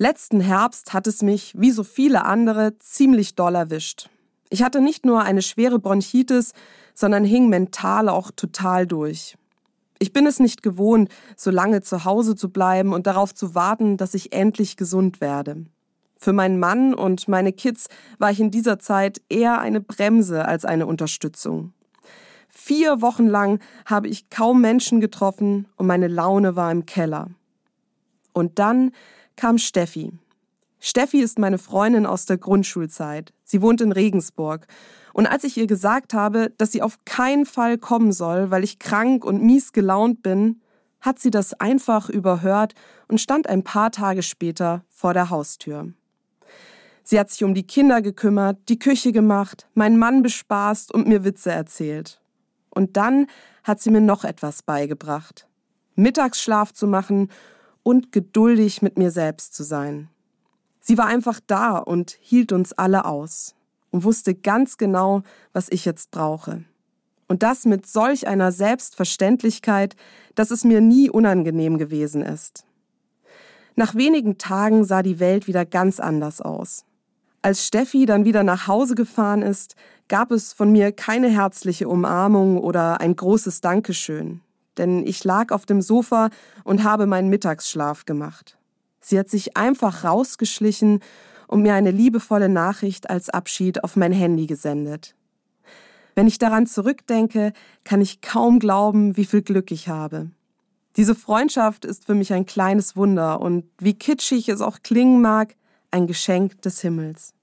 Letzten Herbst hat es mich, wie so viele andere, ziemlich doll erwischt. Ich hatte nicht nur eine schwere Bronchitis, sondern hing mental auch total durch. Ich bin es nicht gewohnt, so lange zu Hause zu bleiben und darauf zu warten, dass ich endlich gesund werde. Für meinen Mann und meine Kids war ich in dieser Zeit eher eine Bremse als eine Unterstützung. Vier Wochen lang habe ich kaum Menschen getroffen und meine Laune war im Keller. Und dann kam Steffi. Steffi ist meine Freundin aus der Grundschulzeit. Sie wohnt in Regensburg. Und als ich ihr gesagt habe, dass sie auf keinen Fall kommen soll, weil ich krank und mies gelaunt bin, hat sie das einfach überhört und stand ein paar Tage später vor der Haustür. Sie hat sich um die Kinder gekümmert, die Küche gemacht, meinen Mann bespaßt und mir Witze erzählt. Und dann hat sie mir noch etwas beigebracht. Mittagsschlaf zu machen und geduldig mit mir selbst zu sein. Sie war einfach da und hielt uns alle aus und wusste ganz genau, was ich jetzt brauche. Und das mit solch einer Selbstverständlichkeit, dass es mir nie unangenehm gewesen ist. Nach wenigen Tagen sah die Welt wieder ganz anders aus. Als Steffi dann wieder nach Hause gefahren ist, gab es von mir keine herzliche Umarmung oder ein großes Dankeschön denn ich lag auf dem Sofa und habe meinen Mittagsschlaf gemacht. Sie hat sich einfach rausgeschlichen und mir eine liebevolle Nachricht als Abschied auf mein Handy gesendet. Wenn ich daran zurückdenke, kann ich kaum glauben, wie viel Glück ich habe. Diese Freundschaft ist für mich ein kleines Wunder und wie kitschig es auch klingen mag, ein Geschenk des Himmels.